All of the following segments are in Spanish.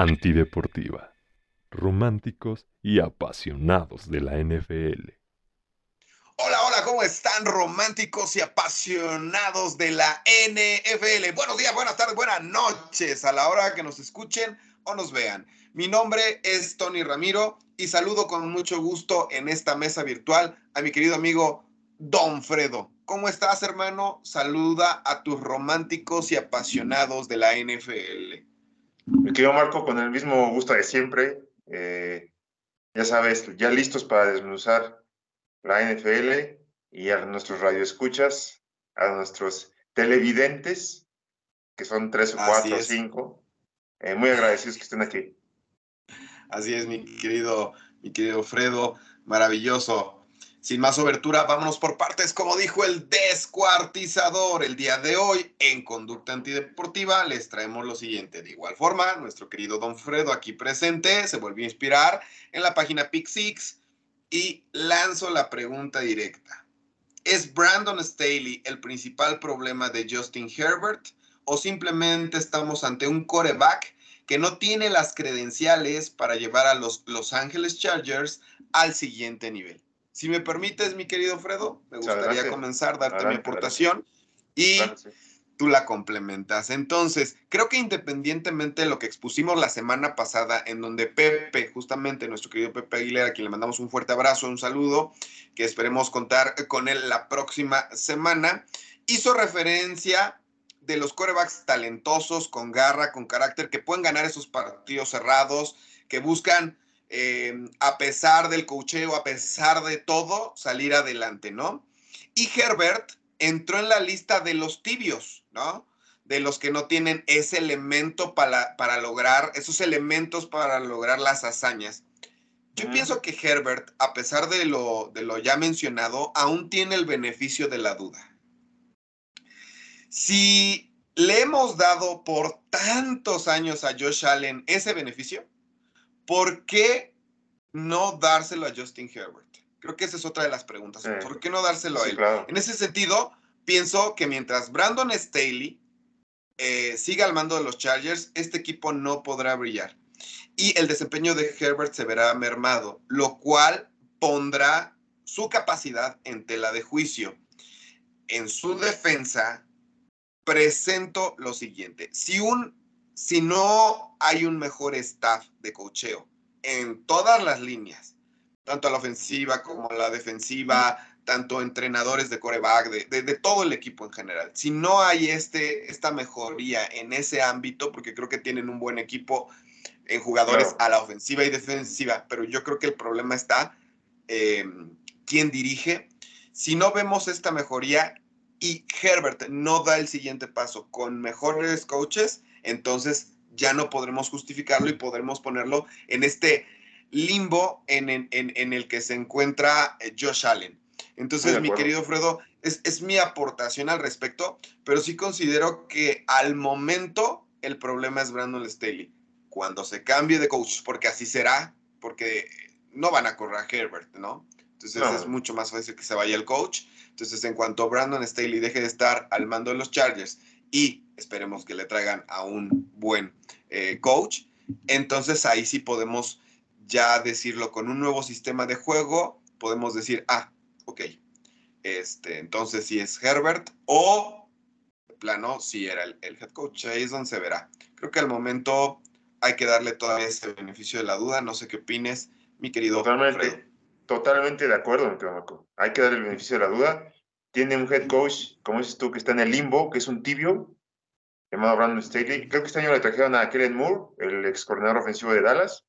Antideportiva. Románticos y apasionados de la NFL. Hola, hola, ¿cómo están románticos y apasionados de la NFL? Buenos días, buenas tardes, buenas noches a la hora que nos escuchen o nos vean. Mi nombre es Tony Ramiro y saludo con mucho gusto en esta mesa virtual a mi querido amigo Don Fredo. ¿Cómo estás, hermano? Saluda a tus románticos y apasionados de la NFL. Mi querido Marco, con el mismo gusto de siempre, eh, ya sabes, ya listos para desmenuzar la NFL y a nuestros radioescuchas, a nuestros televidentes, que son tres o cuatro o cinco. Eh, muy agradecidos que estén aquí. Así es, mi querido, mi querido Fredo, maravilloso. Sin más obertura, vámonos por partes, como dijo el descuartizador. El día de hoy, en Conducta Antideportiva, les traemos lo siguiente. De igual forma, nuestro querido Don Fredo, aquí presente, se volvió a inspirar en la página Pixix y lanzo la pregunta directa. ¿Es Brandon Staley el principal problema de Justin Herbert o simplemente estamos ante un coreback que no tiene las credenciales para llevar a los Los Angeles Chargers al siguiente nivel? Si me permites, mi querido Fredo, me gustaría comenzar, darte mi aportación y tú la complementas. Entonces, creo que independientemente de lo que expusimos la semana pasada, en donde Pepe, justamente nuestro querido Pepe Aguilera, a quien le mandamos un fuerte abrazo, un saludo, que esperemos contar con él la próxima semana, hizo referencia de los corebacks talentosos, con garra, con carácter, que pueden ganar esos partidos cerrados, que buscan eh, a pesar del cocheo, a pesar de todo, salir adelante, ¿no? Y Herbert entró en la lista de los tibios, ¿no? De los que no tienen ese elemento para, para lograr, esos elementos para lograr las hazañas. Yo pienso que Herbert, a pesar de lo, de lo ya mencionado, aún tiene el beneficio de la duda. Si le hemos dado por tantos años a Josh Allen ese beneficio, ¿por qué no dárselo a Justin Herbert? Creo que esa es otra de las preguntas. ¿Por qué no dárselo a él? En ese sentido, pienso que mientras Brandon Staley eh, siga al mando de los Chargers, este equipo no podrá brillar. Y el desempeño de Herbert se verá mermado, lo cual pondrá su capacidad en tela de juicio. En su defensa, presento lo siguiente. Si un si no hay un mejor staff de cocheo en todas las líneas, tanto a la ofensiva como a la defensiva, tanto entrenadores de coreback, de, de, todo el equipo en general. Si no hay este, esta mejoría en ese ámbito, porque creo que tienen un buen equipo en jugadores a la ofensiva y defensiva, pero yo creo que el problema está eh, quién dirige. Si no vemos esta mejoría y Herbert no da el siguiente paso con mejores coaches, entonces ya no podremos justificarlo y podremos ponerlo en este limbo en, el que se encuentra eh, Josh Allen. Entonces, mi querido Fredo, es, es, mi aportación al respecto, pero sí considero que al momento el problema es Brandon Staley. Cuando se cambie de coach, porque así será, porque no van a correr a Herbert, ¿no? Entonces es mucho más fácil que se vaya el coach. Entonces, en cuanto Brandon Staley deje de estar al mando de los Chargers y esperemos que le traigan a un buen eh, coach. Entonces ahí sí podemos ya decirlo con un nuevo sistema de juego, podemos decir, ah, ok, este, entonces si es Herbert o de plano si era el, head coach, ahí es donde se verá. Creo que al momento hay que darle todavía ese beneficio de la duda, no sé qué opines, mi querido Totalmente, totalmente de acuerdo, Hay que darle el beneficio de la duda. Tiene un head coach, como dices tú, que está en el limbo, que es un tibio, llamado Brandon Staley. Creo que este año le trajeron a Kellen Moore, el ex coordinador ofensivo de Dallas.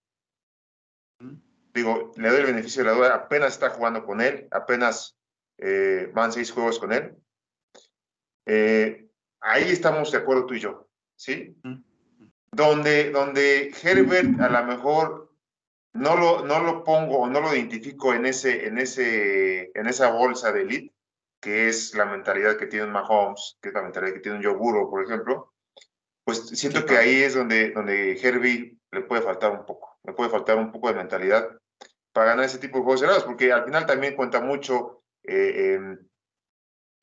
Digo, le doy el beneficio de la duda, apenas está jugando con él, apenas eh, van seis juegos con él. Eh, ahí estamos de acuerdo tú y yo, ¿sí? Donde, donde Herbert a lo mejor no lo, no lo pongo o no lo identifico en, ese, en, ese, en esa bolsa de elite, que es la mentalidad que tiene un Mahomes, que es la mentalidad que tiene un Yoguro, por ejemplo, pues siento que ahí es donde, donde Herbie le puede faltar un poco, le puede faltar un poco de mentalidad para ganar ese tipo de juegos cerrados, porque al final también cuenta mucho eh,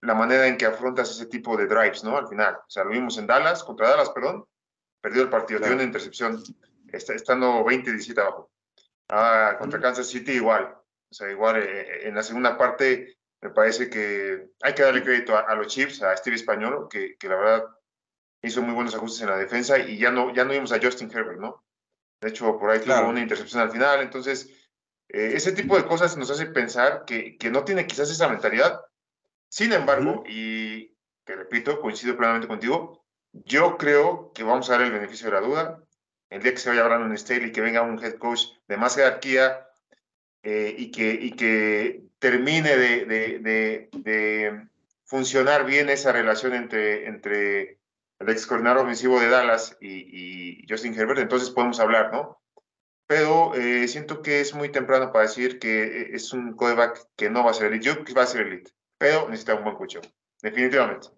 la manera en que afrontas ese tipo de drives, ¿no? Al final, o sea, lo vimos en Dallas, contra Dallas, perdón, perdió el partido, dio una intercepción. está, estando 20-17 abajo. Ah, contra Kansas City igual. O sea, igual eh, en la segunda parte me parece que hay que darle crédito a, los Chiefs, a Steve Español, que, que, la verdad hizo muy buenos ajustes en la defensa y ya no, ya no vimos a Justin Herbert, ¿no? De hecho, por ahí tuvo una intercepción al final. Entonces, eh, ese tipo de cosas nos hace pensar que, que, no tiene quizás esa mentalidad. Sin embargo, y te repito, coincido plenamente contigo, yo creo que vamos a dar el beneficio de la duda. El día que se vaya Brandon Staley, que venga un head coach de más jerarquía eh, y, que, y que termine de, de, de, funcionar bien esa relación entre, entre el ex coordinador ofensivo de Dallas y, y Justin Herbert, entonces podemos hablar, ¿no? Pero eh, siento que es muy temprano para decir que eh, es un coreback que no va a ser elite. Yo creo que va a ser elite, pero necesita un buen coach, definitivamente.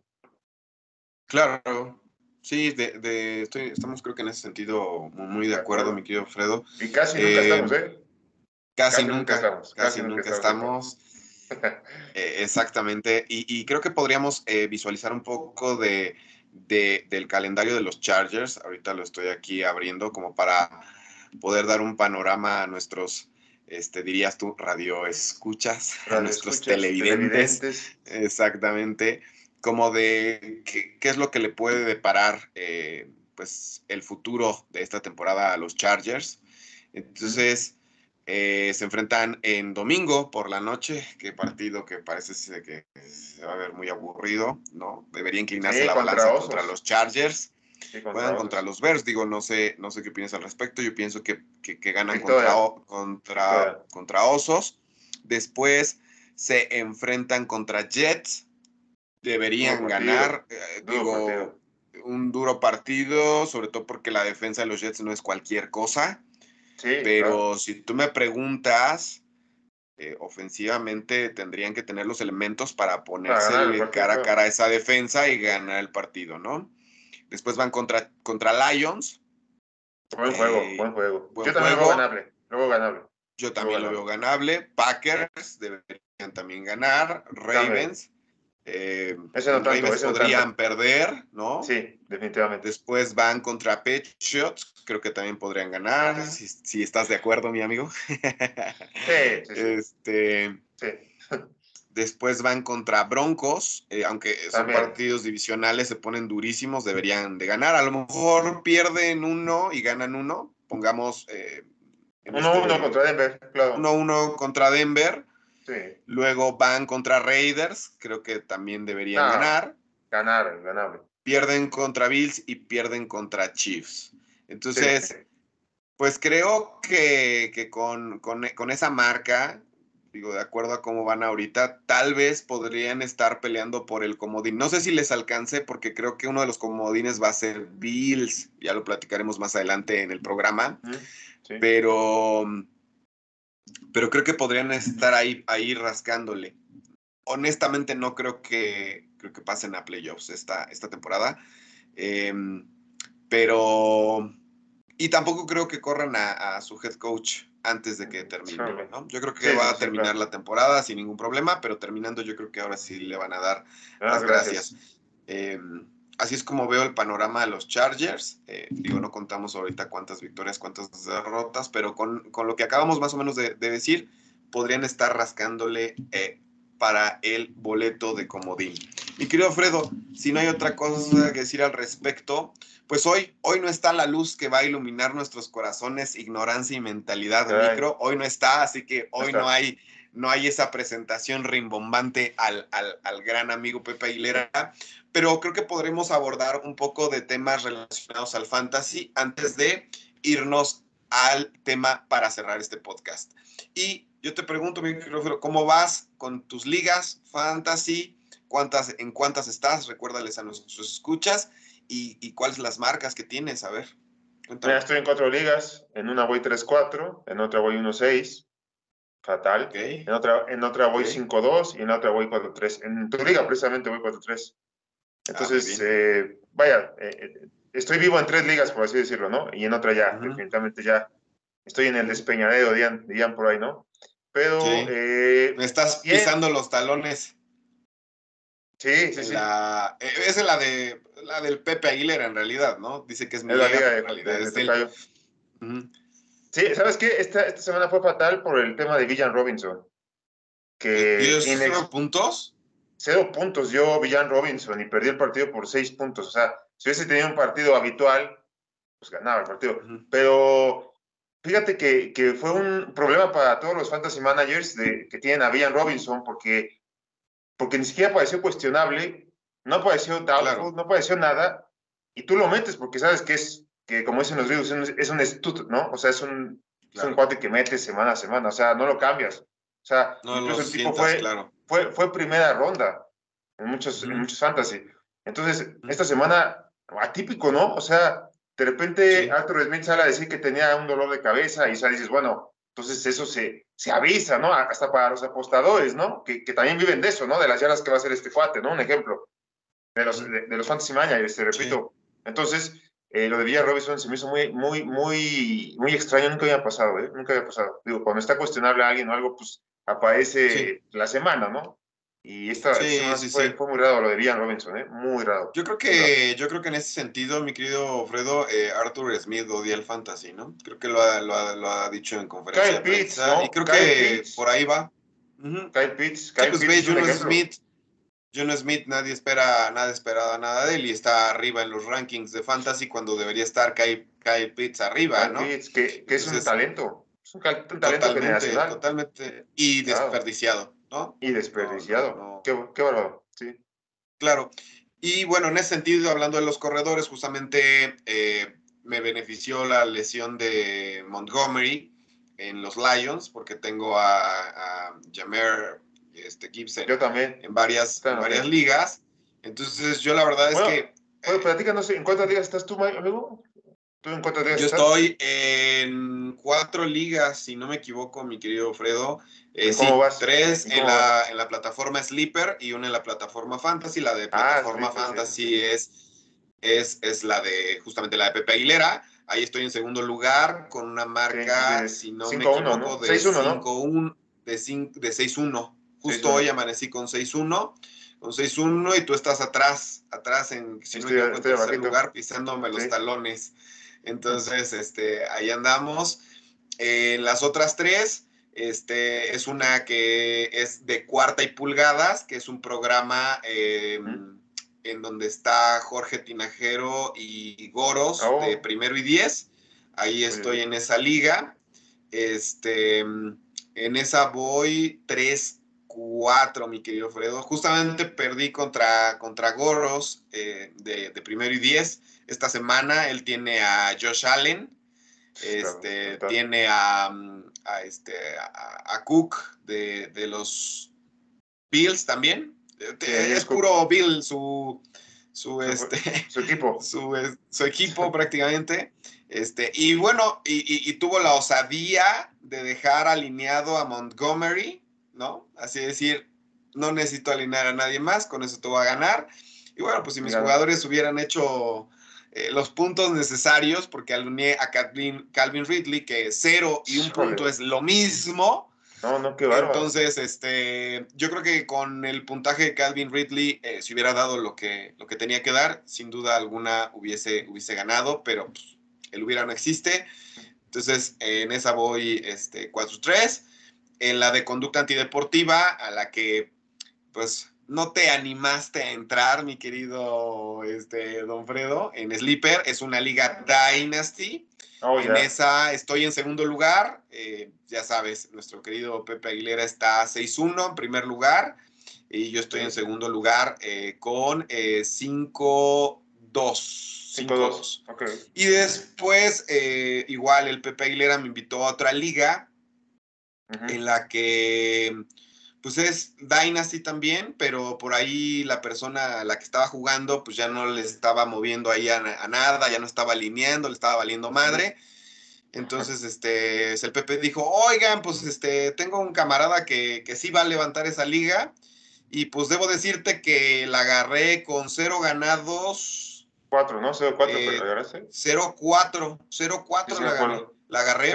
Claro, sí, de, estoy, estamos creo que en ese sentido muy, de acuerdo, mi querido Fredo. Y casi nunca estamos, ¿eh? Casi, nunca, estamos. Casi, nunca, estamos. Eh, exactamente. Y, creo que podríamos eh, visualizar un poco de, del calendario de los Chargers. Ahorita lo estoy aquí abriendo como para poder dar un panorama a nuestros, este, dirías tú, radio escuchas, a nuestros televidentes. Exactamente. Como de qué, es lo que le puede deparar eh, pues el futuro de esta temporada a los Chargers. Entonces, eh, se enfrentan en domingo por la noche, qué partido que parece que se va a ver muy aburrido, ¿no? Debería inclinarse la balanza contra los Chargers. Juegan contra los Bears, digo, no sé, no sé qué opinas al respecto. Yo pienso que, que, ganan contra, contra, contra Osos. Después se enfrentan contra Jets. Deberían ganar. Eh, digo, un duro partido, sobre todo porque la defensa de los Jets no es cualquier cosa. Pero si tú me preguntas, eh, ofensivamente tendrían que tener los elementos para ponerse cara a cara a esa defensa y ganar el partido, ¿no? Después van contra, contra Lions. Buen juego, eh, buen juego. Yo también lo veo ganable. Yo también lo veo ganable. Packers deberían también ganar. Ravens. Eh, Ravens podrían perder, ¿no? Sí, definitivamente. Después van contra Patriots, creo que también podrían ganar, si, estás de acuerdo, mi amigo. Sí, sí, Este, sí. Después van contra Broncos, eh, aunque son partidos divisionales, se ponen durísimos, deberían de ganar. A lo mejor pierden uno y ganan uno, pongamos... Eh, uno, uno este contra Denver, claro. Uno, uno contra Denver. Sí. Luego van contra Raiders, creo que también deberían ganar. Ganar, ganable. Pierden contra Bills y pierden contra Chiefs. Entonces, pues creo que, con, con, esa marca, digo, de acuerdo a cómo van ahorita, tal vez podrían estar peleando por el comodín. No sé si les alcance, porque creo que uno de los comodines va a ser Bills, ya lo platicaremos más adelante en el programa, pero, pero creo que podrían estar ahí, ahí rascándole. Honestamente no creo que, creo que pasen a playoffs esta, esta temporada, em, pero y tampoco creo que corran a, su head coach antes de que termine, ¿no? Yo creo que va a terminar la temporada sin ningún problema, pero terminando yo creo que ahora sí le van a dar ah, las gracias. Em, así es como veo el panorama de los Chargers. Eh, digo, no contamos ahorita cuántas victorias, cuántas derrotas, pero con, con lo que acabamos más o menos de, decir, podrían estar rascándole eh, para el boleto de comodín. Mi querido Fredo, si no hay otra cosa que decir al respecto, pues hoy, hoy no está la luz que va a iluminar nuestros corazones, ignorancia y mentalidad de micro. Hoy no está, así que hoy no hay, no hay esa presentación rimbombante al, al, gran amigo Pepe Aguilera. Pero creo que podremos abordar un poco de temas relacionados al fantasy antes de irnos al tema para cerrar este podcast. Y yo te pregunto, mi ¿cómo vas con tus ligas fantasy? ¿Cuántas, ¿En cuántas estás? Recuérdales a nuestros escuchas y, cuáles las marcas que tienes, a ver. Ya estoy en cuatro ligas, en una voy 3-4, en otra voy 1-6, fatal. En, otra, en otra voy 5-2 y en otra voy 4-3. En tu liga precisamente voy 4-3. Entonces, ah, eh, vaya, eh, eh, estoy vivo en tres ligas, por así decirlo, ¿no? Y en otra ya, definitivamente ya estoy en el despeñadero, dirían, por ahí, ¿no? Pero... Me estás pisando los talones. Sí, sí, sí. La, esa es la de la del Pepe Aguilera en realidad, ¿no? Dice que es mi liga, de, realidad. Sí, ¿sabes qué? Esta, esta semana fue fatal por el tema de Villan Robinson. Que ¿Y puntos? Cero puntos dio Villan Robinson y perdió el partido por seis puntos. O sea, si hubiese tenido un partido habitual, pues ganaba el partido. Pero fíjate que, que, fue un problema para todos los fantasy managers de, que tienen a Villan Robinson porque, porque ni siquiera pareció cuestionable, no pareció doubtful, no pareció nada, y tú lo metes porque sabes que es que como dicen los videos, es un, es ¿no? O sea, es un, es un cuate que metes semana a semana, o sea, no lo cambias. O sea, incluso el tipo fue, fue, fue primera ronda en muchos, en muchos fantasy. Entonces, esta semana, atípico, ¿no? O sea, de repente Arthur Smith sale a decir que tenía un dolor de cabeza y sale y dices, bueno, entonces eso se, se avisa, ¿no? Hasta para los apostadores, ¿no? Que, que también viven de eso, ¿no? De las yardas que va a hacer este cuate, ¿no? Un ejemplo. De los, de, los fantasy managers, te repito. Entonces, eh, lo de Villa Robinson se me hizo muy, muy, muy, muy extraño, nunca había pasado, ¿eh? Nunca había pasado. Digo, cuando está cuestionable a alguien o algo, pues aparece la semana, ¿no? Y esta semana fue, fue, muy raro lo de Villan Robinson, ¿eh? Muy raro. Yo creo que, yo creo que en ese sentido, mi querido Fredo, eh, Arthur Smith odia el fantasy, ¿no? Creo que lo ha, lo ha, lo ha dicho en conferencia. Kyle Pitts, ¿no? Y creo que por ahí va. Kyle Pitts, Kyle pues Pitts. Smith John Smith, nadie espera, nada esperada nada de él y está arriba en los rankings de fantasy cuando debería estar Kyle, Kyle Pitts arriba, ¿no? Pitts, que, que es un talento. Es un, talento totalmente, Totalmente. Y desperdiciado, ¿no? Y desperdiciado. Qué, qué bárbaro, sí. Claro. Y bueno, en ese sentido, hablando de los corredores, justamente eh, me benefició la lesión de Montgomery en los Lions, porque tengo a, a Jamer este, Gibson. Yo también. En varias, varias ligas. Entonces, yo la verdad es que. Bueno, platícanos, ¿en cuántas ligas estás tú, amigo? ¿Tú en cuántas ligas yo estoy en cuatro ligas, si no me equivoco, mi querido Fredo. Eh, ¿Cómo vas? Tres en la, en la, plataforma Sleeper y una en la plataforma Fantasy. La de ah, plataforma Fantasy es, es, es la de justamente la de Pepe Aguilera. Ahí estoy en segundo lugar con una marca, si no me equivoco, ¿no? de 6-1, de, de 6-1. Justo hoy amanecí con 6-1, con 6-1 y tú estás atrás, atrás en, si no en tercer lugar, pisándome los talones. Entonces, este, ahí andamos. En las otras tres, este, es una que es de cuarta y pulgadas, que es un programa em, en donde está Jorge Tinajero y Goros oh. de primero y diez. Ahí estoy en esa liga. Este, en esa voy 3 cuatro, mi querido Fredo. Justamente perdí contra, contra Gorros eh, de, primero y diez. Esta semana él tiene a Josh Allen, este, tiene a, este, a, Cook de, los Bills también. es puro Bill su, su, este, su equipo. Su, equipo prácticamente. Este, y bueno, y, tuvo la osadía de dejar alineado a Montgomery ¿no? Así decir, no necesito alinear a nadie más, con eso te voy a ganar. Y bueno, pues si mis jugadores hubieran hecho eh, los puntos necesarios, porque alineé a Calvin, Calvin Ridley, que cero y un punto es lo mismo. No, no, qué bárbaro. Entonces, este, yo creo que con el puntaje de Calvin Ridley, eh, si hubiera dado lo que, lo que tenía que dar, sin duda alguna hubiese, hubiese ganado, pero pues, el hubiera no existe. Entonces, en esa voy este, 4-3 en la de conducta antideportiva, a la que pues no te animaste a entrar, mi querido este, Don Fredo, en Sleeper, es una liga Dynasty. Oh, en esa estoy en segundo lugar. Eh, ya sabes, nuestro querido Pepe Aguilera está 6-1 en primer lugar. Y yo estoy en segundo lugar eh, con 5-2. Eh, 5-2. Y después, igual, el Pepe Aguilera me invitó a otra liga en la que pues es Dynasty también, pero por ahí la persona a la que estaba jugando pues ya no le estaba moviendo ahí a, nada, ya no estaba alineando, le estaba valiendo madre. Entonces, este, el Pepe dijo, oigan, pues este, tengo un camarada que, que sí va a levantar esa liga y pues debo decirte que la agarré con cero ganados. Cuatro, ¿no? Cero cuatro, eh, agarraste. Cero cuatro, cero cuatro la agarré la agarré.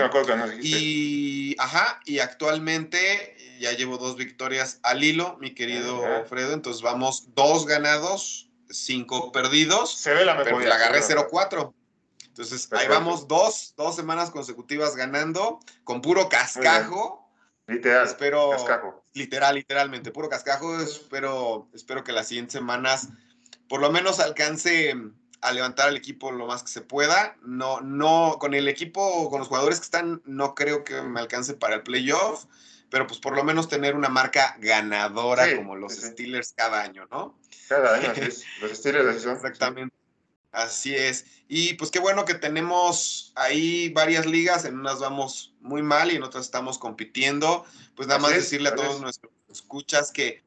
y, ajá, y actualmente ya llevo dos victorias al hilo, mi querido Fredo. Entonces vamos dos ganados, cinco perdidos. Se ve la mejor. Pero la agarré 0-4. Entonces, ahí vamos dos, dos semanas consecutivas ganando con puro cascajo. Literal. Espero, cascajo. Literal, literalmente, puro cascajo. Espero, espero que las siguientes semanas por lo menos alcance a levantar al equipo lo más que se pueda. No, no, con el equipo, con los jugadores que están, no creo que me alcance para el playoff, pero pues por lo menos tener una marca ganadora como los Steelers cada año, ¿no? Cada año, Los Steelers son. Exactamente. Así es. Y pues qué bueno que tenemos ahí varias ligas, en unas vamos muy mal y en otras estamos compitiendo. Pues nada más decirle a todos nuestros escuchas que,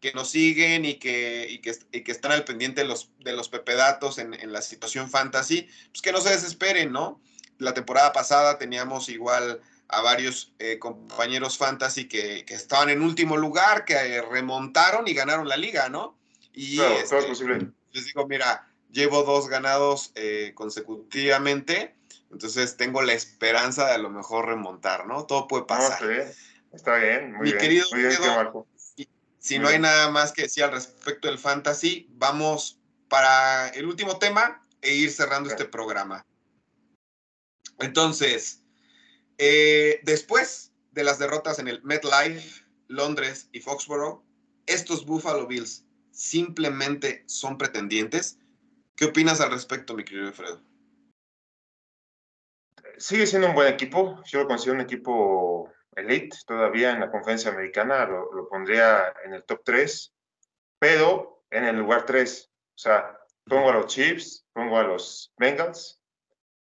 que nos siguen y que, y que, que, están al pendiente de los, de los pepedatos en, en la situación fantasy, pues que no se desesperen, ¿no? La temporada pasada teníamos igual a varios eh, compañeros fantasy que, que, estaban en último lugar, que remontaron y ganaron la liga, ¿no? Y claro, este, posible. Les digo, mira, llevo dos ganados eh, consecutivamente, entonces tengo la esperanza de a lo mejor remontar, ¿no? Todo puede pasar. está bien, muy Mi bien. querido muy bien, si no hay nada más que decir al respecto del fantasy, vamos para el último tema e ir cerrando este programa. Entonces, eh, después de las derrotas en el MetLife, Londres y Foxborough, estos Buffalo Bills simplemente son pretendientes. ¿Qué opinas al respecto, mi querido Alfredo? Sigue siendo un buen equipo. Yo lo considero un equipo elite todavía en la conferencia americana. Lo, pondría en el top 3, pero en el lugar 3. O sea, pongo a los Chiefs, pongo a los Bengals.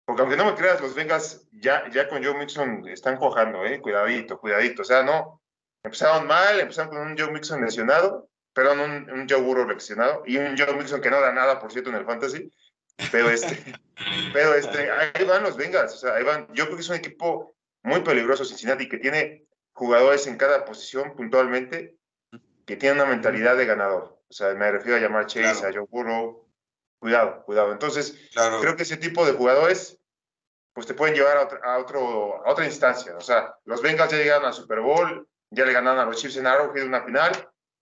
Porque aunque no me creas, los Bengals ya, ya con Joe Mixon están cojando, ¿eh? Cuidadito, cuidadito. O sea, no. Empezaron mal, empezaron con un Joe Mixon lesionado perdón, un, un Joe Burrow leccionado y un Joe Mixon que no da nada, por cierto, en el fantasy. Pero este, pero este, ahí van los Bengals, o sea, ahí van. Yo creo que es un equipo muy peligroso Cincinnati que tiene jugadores en cada posición puntualmente que tienen una mentalidad de ganador. O sea, me refiero a llamar Chase, a Joe Burrow. Cuidado, cuidado. Entonces, creo que ese tipo de jugadores pues te pueden llevar a, otro, a, otro, a otra instancia. O sea, los Bengals ya llegaron al Super Bowl, ya le ganaron a los Chiefs en Arrowhead una final,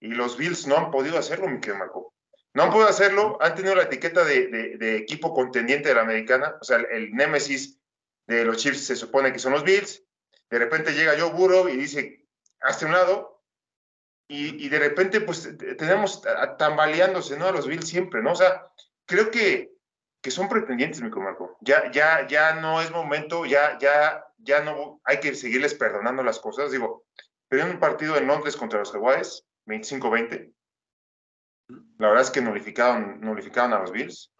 y los Bills no han podido hacerlo, mi querido Marco. No han podido hacerlo, han tenido la etiqueta de, de, equipo contendiente de la americana, o sea, el, el, némesis de los Chiefs se supone que son los Bills, de repente llega Joe Burrow y dice, hazte un lado, y, y, de repente pues tenemos tambaleándose, ¿no? A los Bills siempre, ¿no? O sea, creo que, que son pretendientes, mi Marco. Ya, ya, ya no es momento, ya, ya, ya no hay que seguirles perdonando las cosas. Digo, perdieron un partido en Londres contra los Jaguares, 25-20. La verdad es que nulificaron, nulificaron a los Bills.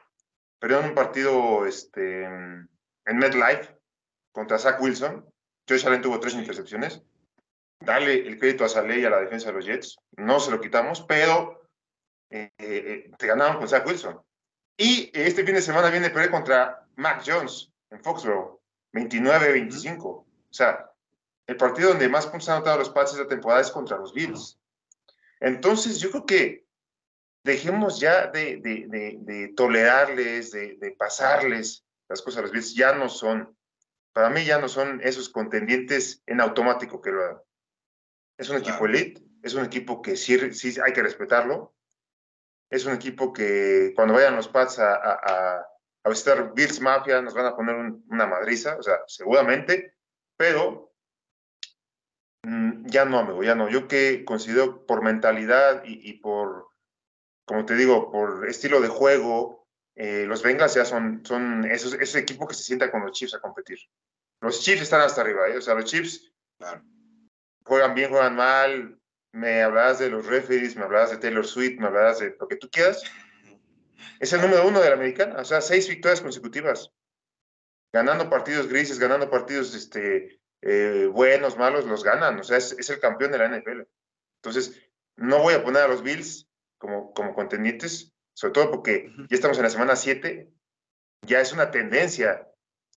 Perdieron un partido este, en MetLife contra Zach Wilson. Josh Allen tuvo tres intercepciones. Dale el crédito a Saleh y a la defensa de los Jets. No se lo quitamos, pero eh, eh, te ganaron con Zach Wilson. Y este fin de semana viene perder contra Mac Jones en Foxborough, 29-25. O sea, el partido donde más puntos han anotado los Pats esta temporada es contra los Bills. Entonces, yo creo que dejemos ya de, de, tolerarles, de, pasarles las cosas a los Bills. Ya no son, para mí ya no son esos contendientes en automático que lo hagan. Es un equipo elite, es un equipo que sí, sí hay que respetarlo. Es un equipo que cuando vayan los Pats a, a, a visitar Bills Mafia nos van a poner una madriza, o sea, seguramente, pero Mm, ya no, amigo, ya no. Yo que considero por mentalidad y, por, como te digo, por estilo de juego, eh, los Bengals ya son, son esos, ese equipo que se sienta con los Chiefs a competir. Los Chiefs están hasta arriba, ¿eh? o sea, los Chiefs juegan bien, juegan mal. Me hablabas de los referees, me hablabas de Taylor Swift, me hablabas de lo que tú quieras. Es el número uno de la americana, o sea, seis victorias consecutivas. Ganando partidos grises, ganando partidos este, eh, buenos, malos, los ganan. O sea, es, el campeón de la NFL. Entonces, no voy a poner a los Bills como, como contendientes, sobre todo porque ya estamos en la semana 7, ya es una tendencia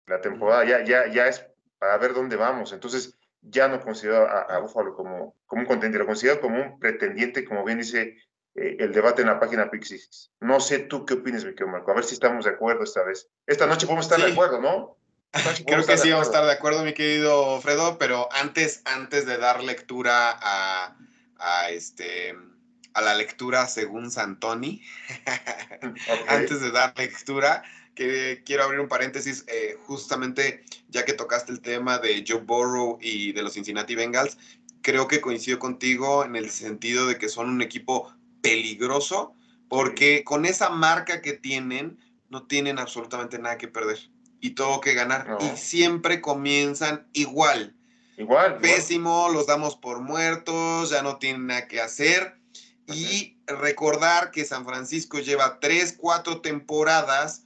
la temporada, ya, ya, ya es para ver dónde vamos. Entonces, ya no considero a, Buffalo como, como un contendiente, lo considero como un pretendiente, como bien dice eh, el debate en la página Pixis. No sé tú qué opinas, mi querido Marco, a ver si estamos de acuerdo esta vez. Esta noche podemos estar de acuerdo, ¿no? Creo que sí vamos a estar de acuerdo, mi querido Fredo, pero antes, antes de dar lectura a, a este a la lectura según Santoni, antes de dar lectura, que quiero abrir un paréntesis, eh, justamente ya que tocaste el tema de Joe Burrow y de los Cincinnati Bengals, creo que coincido contigo en el sentido de que son un equipo peligroso, porque con esa marca que tienen, no tienen absolutamente nada que perder y todo que ganar. Y siempre comienzan igual. Igual. Pésimo, los damos por muertos, ya no tienen nada que hacer. Y recordar que San Francisco lleva tres, cuatro temporadas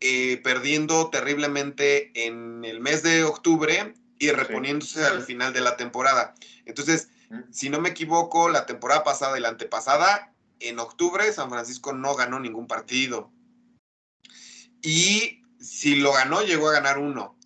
eh, perdiendo terriblemente en el mes de octubre y reponiéndose al final de la temporada. Entonces, si no me equivoco, la temporada pasada y la antepasada, en octubre San Francisco no ganó ningún partido. Y si lo ganó, llegó a ganar uno.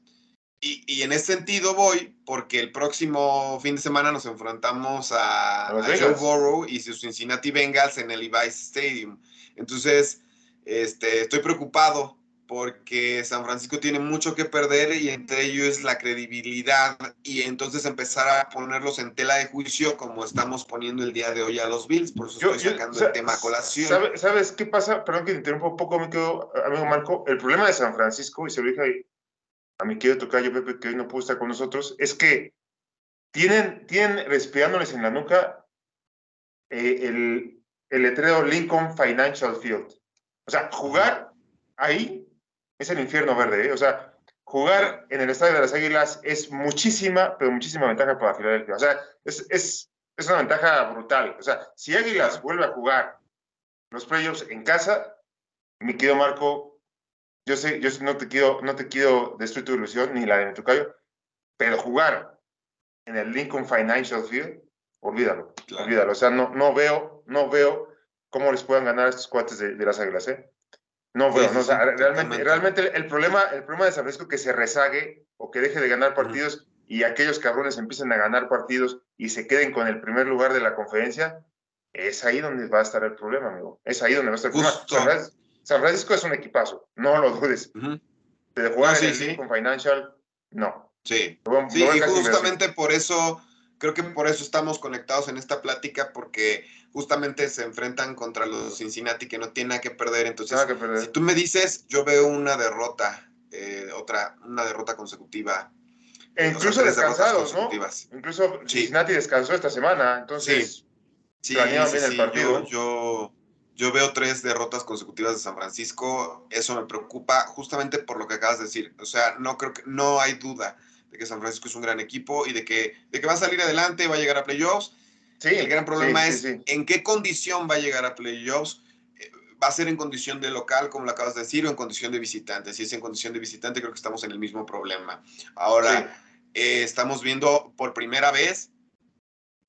Y, en ese sentido voy, porque el próximo fin de semana nos enfrentamos a, Joe Burrow y sus Cincinnati Bengals en el Levi's Stadium. Entonces, este, estoy preocupado porque San Francisco tiene mucho que perder y entre ellos la credibilidad y entonces empezar a ponerlos en tela de juicio como estamos poniendo el día de hoy a los Bills, por eso estoy sacando el tema a colación. ¿Sabes qué pasa? Perdón que te interrumpa un poco, amigo Marco. El problema de San Francisco, y se lo dije a mi querido tocayo Pepe, que hoy no pudo estar con nosotros, es que tienen, tienen respirándoles en la nuca eh, el, el letrero Lincoln Financial Field. O sea, jugar ahí es el infierno verde. ¿eh? O sea, jugar en el Estadio de las Águilas es muchísima, pero muchísima ventaja para Filadelfia. O sea, es, es, es una ventaja brutal. O sea, si Águilas vuelve a jugar los playoffs en casa, mi querido Marco, yo sé, yo no te quiero, no te quiero destruir tu ilusión ni la de Tucayo, pero jugar en el Lincoln Financial Field, olvídalo, olvídalo. O sea, no, no veo, no veo cómo les puedan ganar estos cuates de, de las Águilas, ¿eh? No, bueno, no, realmente, realmente el, problema, el problema de San Francisco es que se rezague o que deje de ganar partidos y aquellos cabrones empiecen a ganar partidos y se queden con el primer lugar de la conferencia, es ahí donde va a estar el problema, amigo. Es ahí donde va a estar el problema. San Francisco, es un equipazo, no lo dudes. De jugar con Financial, no. Sí, sí y justamente por eso, creo que por eso estamos conectados en esta plática, porque justamente se enfrentan contra los Cincinnati que no tienen nada que perder. Entonces, si tú me dices, yo veo una derrota, eh, otra, una derrota consecutiva. E incluso descansados, ¿no? Incluso Cincinnati descansó esta semana, entonces sí. bien el partido. Yo, yo, veo tres derrotas consecutivas de San Francisco. Eso me preocupa justamente por lo que acabas de decir. O sea, no creo que no hay duda de que San Francisco es un gran equipo y de que, de que va a salir adelante, va a llegar a playoffs Sí, el gran problema es en qué condición va a llegar a playoffs. Eh, ¿Va a ser en condición de local, como lo acabas de decir, o en condición de visitante? Si es en condición de visitante, creo que estamos en el mismo problema. Ahora, eh, estamos viendo por primera vez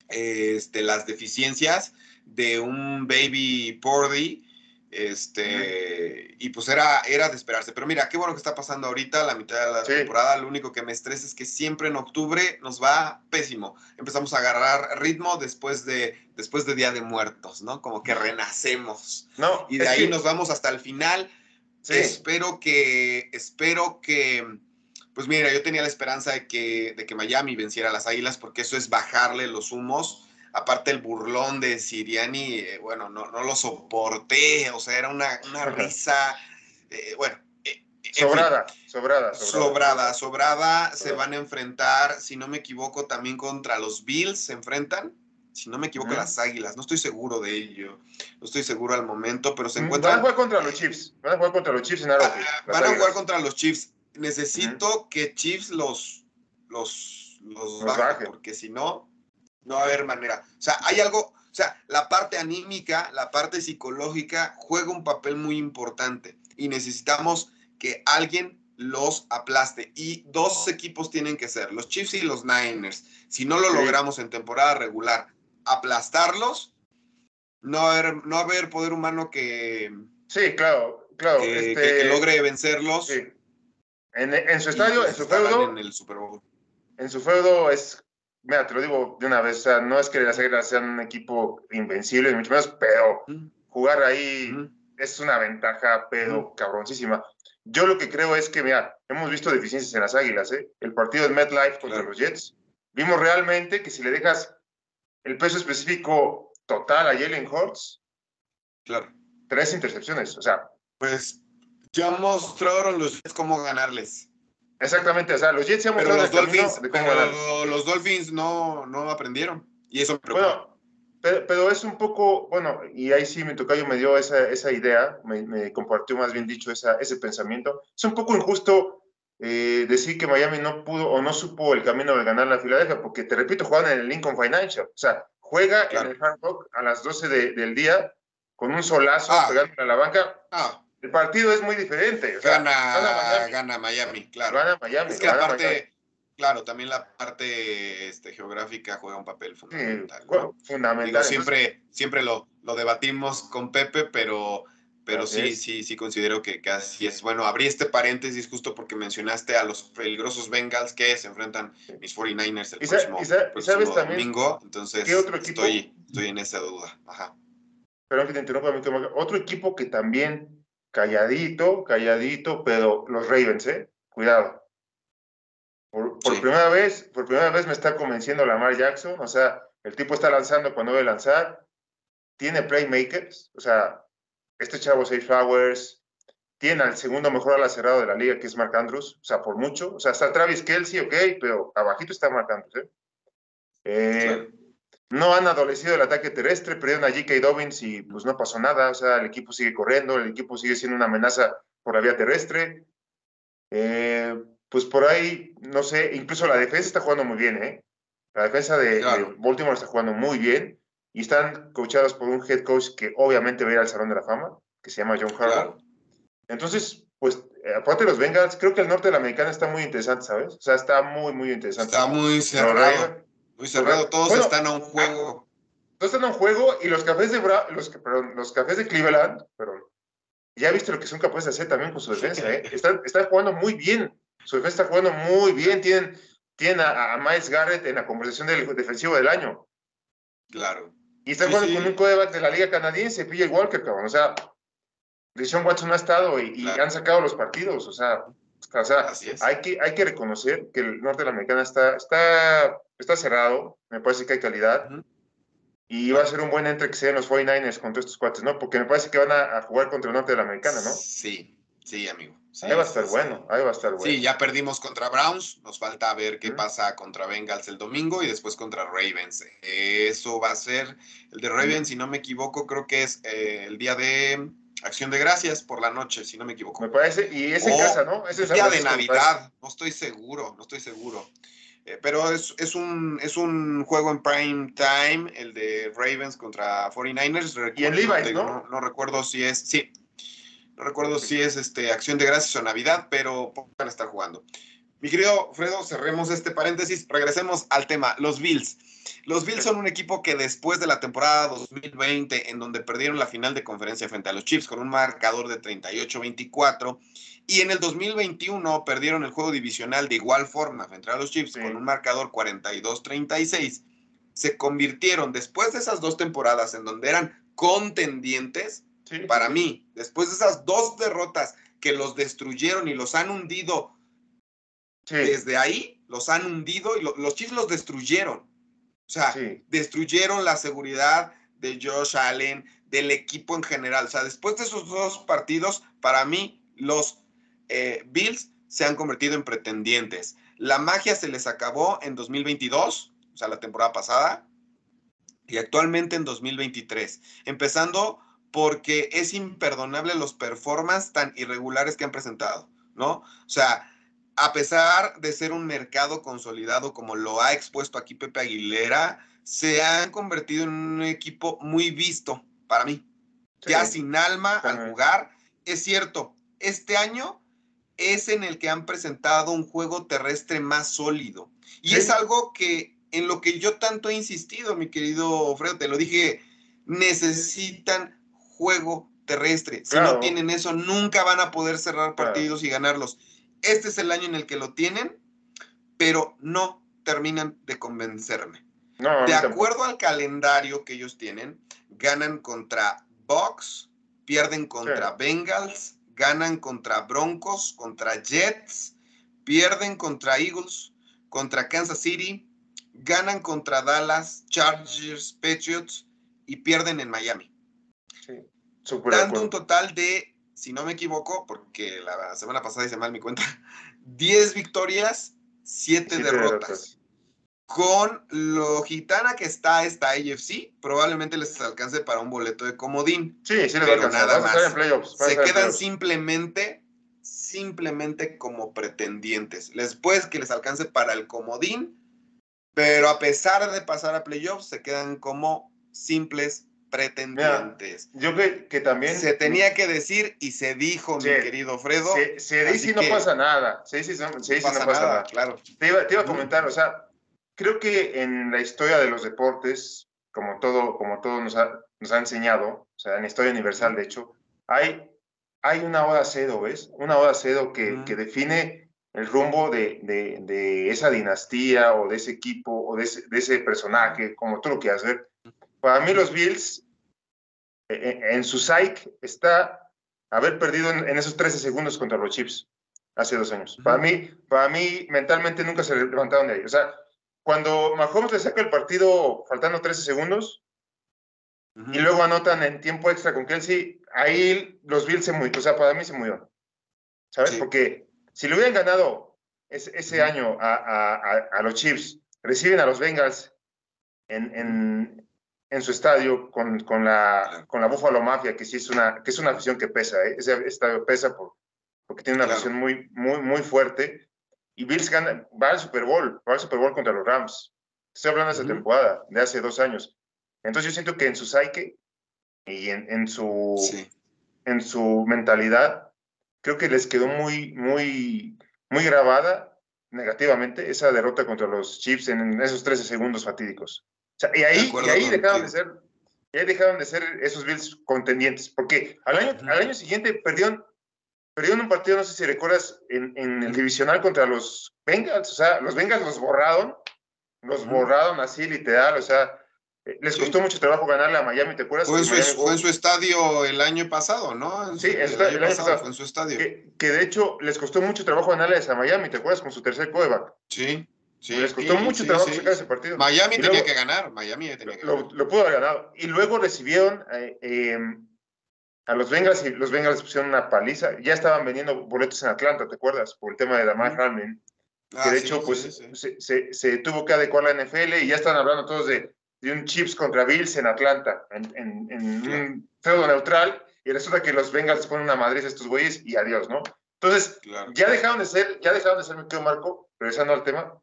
este, las deficiencias de un baby Pordy este, y pues era, era de esperarse. Pero mira, qué bueno que está pasando ahorita, la mitad de la temporada. Lo único que me estresa es que siempre en octubre nos va pésimo. Empezamos a agarrar ritmo después de, después de Día de Muertos, ¿no? Como que renacemos. No, y de ahí nos vamos hasta el final. Espero que, espero que, pues mira, yo tenía la esperanza de que, de que Miami venciera a las Águilas porque eso es bajarle los humos aparte el burlón de Siriani, eh, bueno, no, no, lo soporté, o sea, era una, una risa, eh, bueno. Eh, sobrada, sobrada, sobrada, sobrada, se van a enfrentar, si no me equivoco, también contra los Bills se enfrentan, si no me equivoco, las Águilas, no estoy seguro de ello, no estoy seguro al momento, pero se encuentran... Van a jugar contra los Chiefs, van a jugar contra los Chiefs en Arrowhead. Ah, van a jugar contra los Chiefs, necesito que Chiefs los, los, los, baje, porque si no, no va a haber manera. O sea, hay algo, o sea, la parte anímica, la parte psicológica juega un papel muy importante y necesitamos que alguien los aplaste. Y dos equipos tienen que ser, los Chiefs y los Niners. Si no lo logramos en temporada regular, aplastarlos, no haber, no haber poder humano que... Sí, claro, claro. Que, este, logre vencerlos. En, su estadio, en su feudo... En el Super Bowl. En su feudo es mira, te lo digo de una vez, o sea, no es que las Águilas sean un equipo invencible, mucho menos, pero jugar ahí es una ventaja, pero cabroncísima. Yo lo que creo es que, mira, hemos visto deficiencias en las Águilas, ¿eh? El partido de MetLife contra los Jets, vimos realmente que si le dejas el peso específico total a Jalen Hurts, claro. tres intercepciones, o sea. Pues Ya mostraron los Jets cómo ganarles. Exactamente, o sea, los Jets se han Pero los Dolphins, de pero los Dolphins no, no aprendieron. Y eso me preocupa. Bueno, pero, pero es un poco, bueno, y ahí sí mi tocayo me dio esa, esa idea, me, me compartió más bien dicho esa, ese pensamiento. Es un poco injusto eh, decir que Miami no pudo o no supo el camino de ganar la Filadelfia, porque te repito, juegan en el Lincoln Financial. O sea, juega Claro. en el Hard Rock a las 12 de- del día con un solazo Ah. pegándole a la banca. Ah, El partido es muy diferente. O sea, gana, Miami. gana Miami, claro. Gana Miami. Es que gana aparte, Miami. claro, también la parte este, geográfica juega un papel Sí, fundamental. bueno, ¿no? fundamental. Digo, siempre, siempre lo, lo debatimos con Pepe, pero, pero sí, es. sí, sí considero que, que así es. Bueno, abrí este paréntesis justo porque mencionaste a los peligrosos Bengals que se enfrentan mis 49ers el Y próximo, y sabes domingo. Entonces, qué otro equipo? estoy, estoy en esa duda. Ajá. Perdón que te interrumpa. Otro equipo que también calladito, calladito, pero los Ravens, ¿eh? Cuidado. Por, por Sí. primera vez, por primera vez me está convenciendo Lamar Jackson, o sea, el tipo está lanzando cuando debe lanzar, tiene playmakers, o sea, este chavo Safe Flowers, tiene al segundo mejor ala cerrado de la liga, que es Mark Andrews, o sea, por mucho, o sea, está Travis Kelsey, ok, pero abajito está Mark Andrews, ¿eh? Eh, Claro. No han adolecido el ataque terrestre, perdieron a J.K. Dobbins y pues no pasó nada, o sea, el equipo sigue corriendo, el equipo sigue siendo una amenaza por la vía terrestre. Eh, pues por ahí, no sé, incluso la defensa está jugando muy bien, ¿eh? La defensa de, Claro. de Baltimore está jugando muy bien y están coachados por un head coach que obviamente va a ir al Salón de la Fama, que se llama John Harbaugh. Claro. Entonces, pues, eh, aparte de los Bengals, creo que el norte de la americana está muy interesante, ¿sabes? O sea, está muy, muy interesante. Está muy cerrado. Muy cerrado. Todos Bueno, están a un juego. Todos están en un juego y los cafés de Bra- los, perdón, los cafés de Cleveland, perdón, ya viste lo que son capaces de hacer también con su defensa, ¿eh? Están, están jugando muy bien. Su defensa está jugando muy bien. Tienen, tienen a, a Miles Garrett en la conversación del defensivo del año. Claro. Y están Sí, jugando sí. con un quarterback de la liga canadiense, PJ Walker, cabrón. O sea, Deshaun Watson ha estado y, han sacado los partidos. O sea, o sea hay, que, hay que reconocer que el norte de la americana está, está, está cerrado. Me parece que hay calidad. Ujú. Y va a ser un buen entre que sean los 49ers contra estos cuates, ¿no? Porque me parece que van a, a jugar contra el norte de la americana, ¿no? Sí, sí, amigo. Sí, ahí va a estar sí. bueno, ahí va a estar bueno. Sí, ya perdimos contra Browns. Nos falta ver qué Ujú. pasa contra Bengals el domingo y después contra Ravens. Eso va a ser el de Ravens, si no me equivoco, creo que es eh, el día de Acción de Gracias por la noche, si no me equivoco. Me parece, y es en O casa, ¿no? Es día de Navidad, no estoy seguro, no estoy seguro. Eh, pero es, es, un, es un juego en prime time, el de Ravens contra 49ers. Y en Recuerdo- Levi's, ¿no? no, no recuerdo si es, sí, no recuerdo si es este, Acción de Gracias o Navidad, pero van a estar jugando. Mi querido Fredo, cerremos este paréntesis, regresemos al tema, los Bills. Los Bills son un equipo que después de la temporada 2020, en donde perdieron la final de conferencia frente a los Chiefs con un marcador de 38-24, y en el 2021 perdieron el juego divisional de igual forma frente a los Chiefs Sí. con un marcador 42-36, se convirtieron después de esas dos temporadas en donde eran contendientes, Sí. para mí, después de esas dos derrotas que los destruyeron y los han hundido Sí, desde ahí, los han hundido y lo- los Chiefs los destruyeron. O sea, sí. destruyeron la seguridad de Josh Allen, del equipo en general. O sea, después de esos dos partidos, para mí, los eh, Bills se han convertido en pretendientes. La magia se les acabó en 2022, o sea, la temporada pasada, y actualmente en 2023. Empezando porque es imperdonable los performances tan irregulares que han presentado, ¿no? O sea, a pesar de ser un mercado consolidado como lo ha expuesto aquí Pepe Aguilera, se han convertido en un equipo muy visto para mí. sí. Ya sin alma al jugar. Es cierto, este año es en el que han presentado un juego terrestre más sólido. Y Sí. es algo que en lo que yo tanto he insistido, mi querido Fredo, te lo dije, necesitan juego terrestre. Si Claro. no tienen eso, nunca van a poder cerrar Claro. partidos y ganarlos. Este es el año en el que lo tienen, pero no terminan de convencerme. No, De acuerdo al calendario que ellos tienen, ganan contra Bucks, pierden contra Sí. Bengals, ganan contra Broncos, contra Jets, pierden contra Eagles, contra Kansas City, ganan contra Dallas, Chargers, Patriots y pierden en Miami. Sí, Dando un total de si no me equivoco, porque la semana pasada hice mal mi cuenta, 10 victorias, 7 derrotas. Con lo gitana que está esta AFC, probablemente les alcance para un boleto de comodín. Sí, sí, les nada más. Se quedan simplemente, simplemente como pretendientes. Después que les alcance para el comodín, pero a pesar de pasar a playoffs, se quedan como simples pretendientes. yo creo que también... Se tenía que decir y se dijo, mi querido Fredo. Se, dice y no pasa nada. Se dice, no, pasa, nada, Claro. Te iba, a comentar, o sea, creo que en la historia de los deportes, como todo, como todo nos, ha, nos ha enseñado, o sea, en la historia universal, de hecho, hay, hay una hora cedo, ¿ves? Una hora cedo que, que define el rumbo de, de, de, esa dinastía o de ese equipo o de ese, de ese personaje, como tú lo quieras ver. Para mí los Bills, e, e, en su psyche, está haber perdido en, esos 13 segundos contra los Chips hace dos años. Para mí, para mí, mentalmente nunca se levantaron de ahí. O sea, cuando Mahomes le saca el partido faltando 13 segundos y luego anotan en tiempo extra con Kelsey, ahí los Bills se murieron. O sea, para mí se murieron. ¿Sabes? Porque si le hubieran ganado ese, año a, los Chiefs, reciben a los Bengals en, en su estadio con, con, la, con la Buffalo Mafia, que sí es una, que es una afición que pesa, ¿eh? ese estadio pesa por, porque tiene una afición muy, muy, muy fuerte. Y Bills gana, va al Super Bowl, va al Super Bowl contra los Rams. Estoy hablando de esa temporada, de hace dos años. Entonces yo siento que en su psyche y en, en su, en su mentalidad, creo que les quedó muy, muy, muy grabada negativamente esa derrota contra los Chiefs en esos 13 segundos fatídicos y ahí, y ahí dejaron de ser, ahí dejaron de ser esos Bills contendientes, porque al año, al año siguiente perdieron, perdieron un partido, no sé si recuerdas, en, en, el divisional contra los Bengals, o sea, los Bengals los borraron, los borraron así literal, o sea, eh, les costó mucho trabajo ganarle a Miami, ¿te acuerdas? Fue, en su, fue en su, estadio el año pasado, ¿no? sí, el, año, pasado, fue en su estadio. Que, que, de hecho les costó mucho trabajo ganarle a Miami, ¿te acuerdas? Con su tercer coreback. Sí. Sí, les costó mucho trabajo sacar ese partido. Miami tenía que ganar, Miami tenía que lo, Lo, pudo haber ganado. Y luego recibieron eh, em, a los Bengals y los Bengals pusieron una paliza. Ya estaban vendiendo boletos en Atlanta, ¿te acuerdas? Por el tema de Damar Hamlin. que ah, de hecho, pues se, se, tuvo que adecuar la NFL y ya están hablando todos de, de un Chips contra Bills en Atlanta, en, en, en un feudo neutral. Y resulta que los Bengals ponen una madriz a estos güeyes y adiós, ¿no? Entonces, ya dejaron de ser, ya dejaron de ser, mi querido Marco, regresando al tema,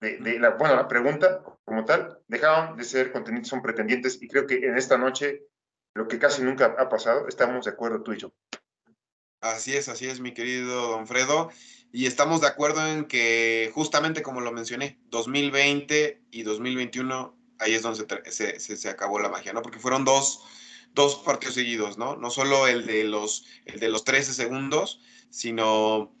de, la, bueno, la pregunta como tal, dejaron de ser contenidos, son pretendientes y creo que en esta noche, lo que casi nunca ha pasado, estamos de acuerdo tú y yo. Así es, así es, mi querido Don Fredo. Y estamos de acuerdo en que, justamente como lo mencioné, 2020 y 2021, ahí es donde se, se, se acabó la magia, ¿no? Porque fueron dos, dos partidos seguidos, ¿no? No solo el de los, el de los 13 segundos, sino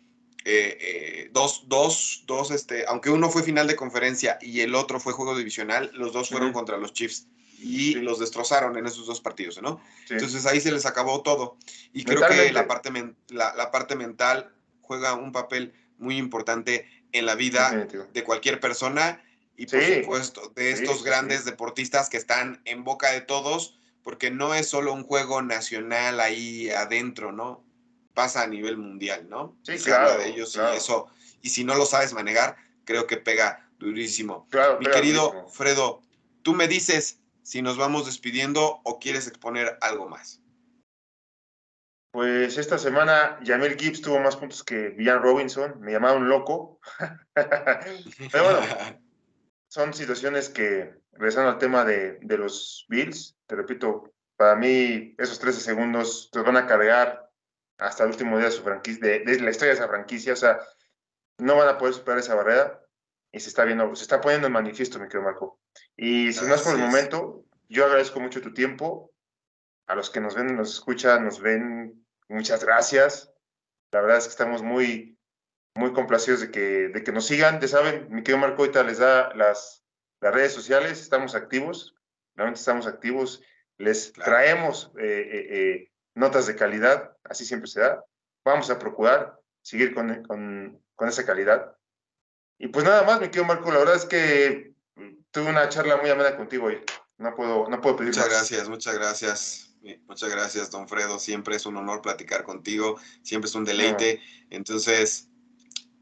eh, eh, dos, dos, dos, este, aunque uno fue final de conferencia y el otro fue juego divisional, los dos fueron contra los Chiefs y los destrozaron en esos dos partidos, ¿no? Entonces ahí se les acabó todo. Y creo que la parte, la, parte mental juega un papel muy importante en la vida de cualquier persona y por supuesto de estos grandes deportistas que están en boca de todos, porque no es solo un juego nacional ahí adentro, ¿no? Pasa a nivel mundial, ¿no? Sí, claro. de ellos y eso, y si no lo sabes manejar, creo que pega durísimo. Claro, Mi querido Fredo, tú me dices si nos vamos despidiendo o quieres exponer algo más. Pues esta semana Jamel Gibbs tuvo más puntos que Villan Robinson, me llamaron loco. Pero bueno, son situaciones que, regresando al tema de, de los Bills, te repito, para mí esos 13 segundos te van a cargar hasta el último día de su franquicia, de, la historia de esa franquicia, o sea, no van a poder superar esa barrera y se está viendo, se está poniendo en manifiesto, mi querido Marco. Y si no es por el momento, yo agradezco mucho tu tiempo, a los que nos ven, nos escuchan, nos ven, muchas gracias. La verdad es que estamos muy, muy complacidos de que, de que nos sigan. Ya saben, mi querido Marco ahorita les da las, las redes sociales, estamos activos, realmente estamos activos, les traemos eh, eh, eh notas de calidad, así siempre se da. Vamos a procurar seguir con, con, con esa calidad. Y pues nada más, mi querido Marco, la verdad es que tuve una charla muy amena contigo hoy. No puedo, no puedo pedir muchas gracias, muchas gracias, Muchas gracias, don Fredo. Siempre es un honor platicar contigo, siempre es un deleite. Entonces,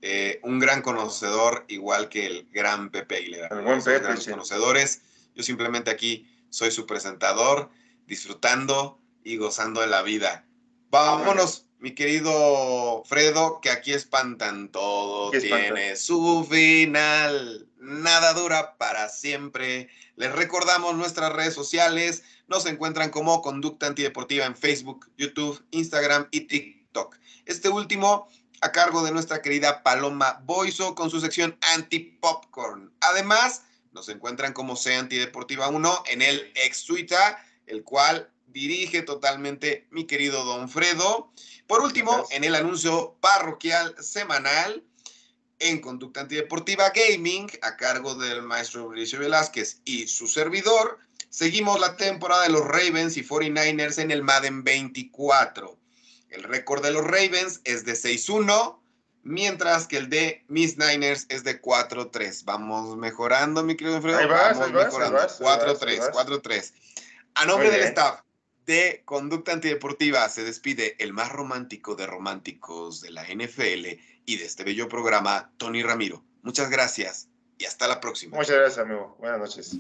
eh, un gran conocedor, igual que el gran Pepe Aguilera. El buen Pepe, grandes conocedores. Yo simplemente aquí soy su presentador, disfrutando y gozando de la vida. Vámonos, mi querido Fredo, que aquí espantan todo, tiene su final. Nada dura para siempre. Les recordamos nuestras redes sociales. Nos encuentran como Conducta Antideportiva en Facebook, YouTube, Instagram y TikTok. Este último a cargo de nuestra querida Paloma Boiso con su sección Anti-Popcorn. Además, nos encuentran como C Antideportiva 1 en el ex Twitter, el cual dirige totalmente mi querido Don Fredo. Por último, en el anuncio parroquial semanal en Conducta Antideportiva Gaming, a cargo del maestro Mauricio Velázquez y su servidor, seguimos la temporada de los Ravens y 49ers en el Madden 24. El récord de los Ravens es de 6-1, mientras que el de Miss Niners es de 4-3. Vamos mejorando, mi querido Alfredo. Vamos mejorando. 4-3, 4-3. A nombre del staff de Conducta Antideportiva se despide el más romántico de románticos de la NFL y de este bello programa, Tony Ramiro. Muchas gracias y hasta la próxima. Muchas gracias, amigo. Buenas noches.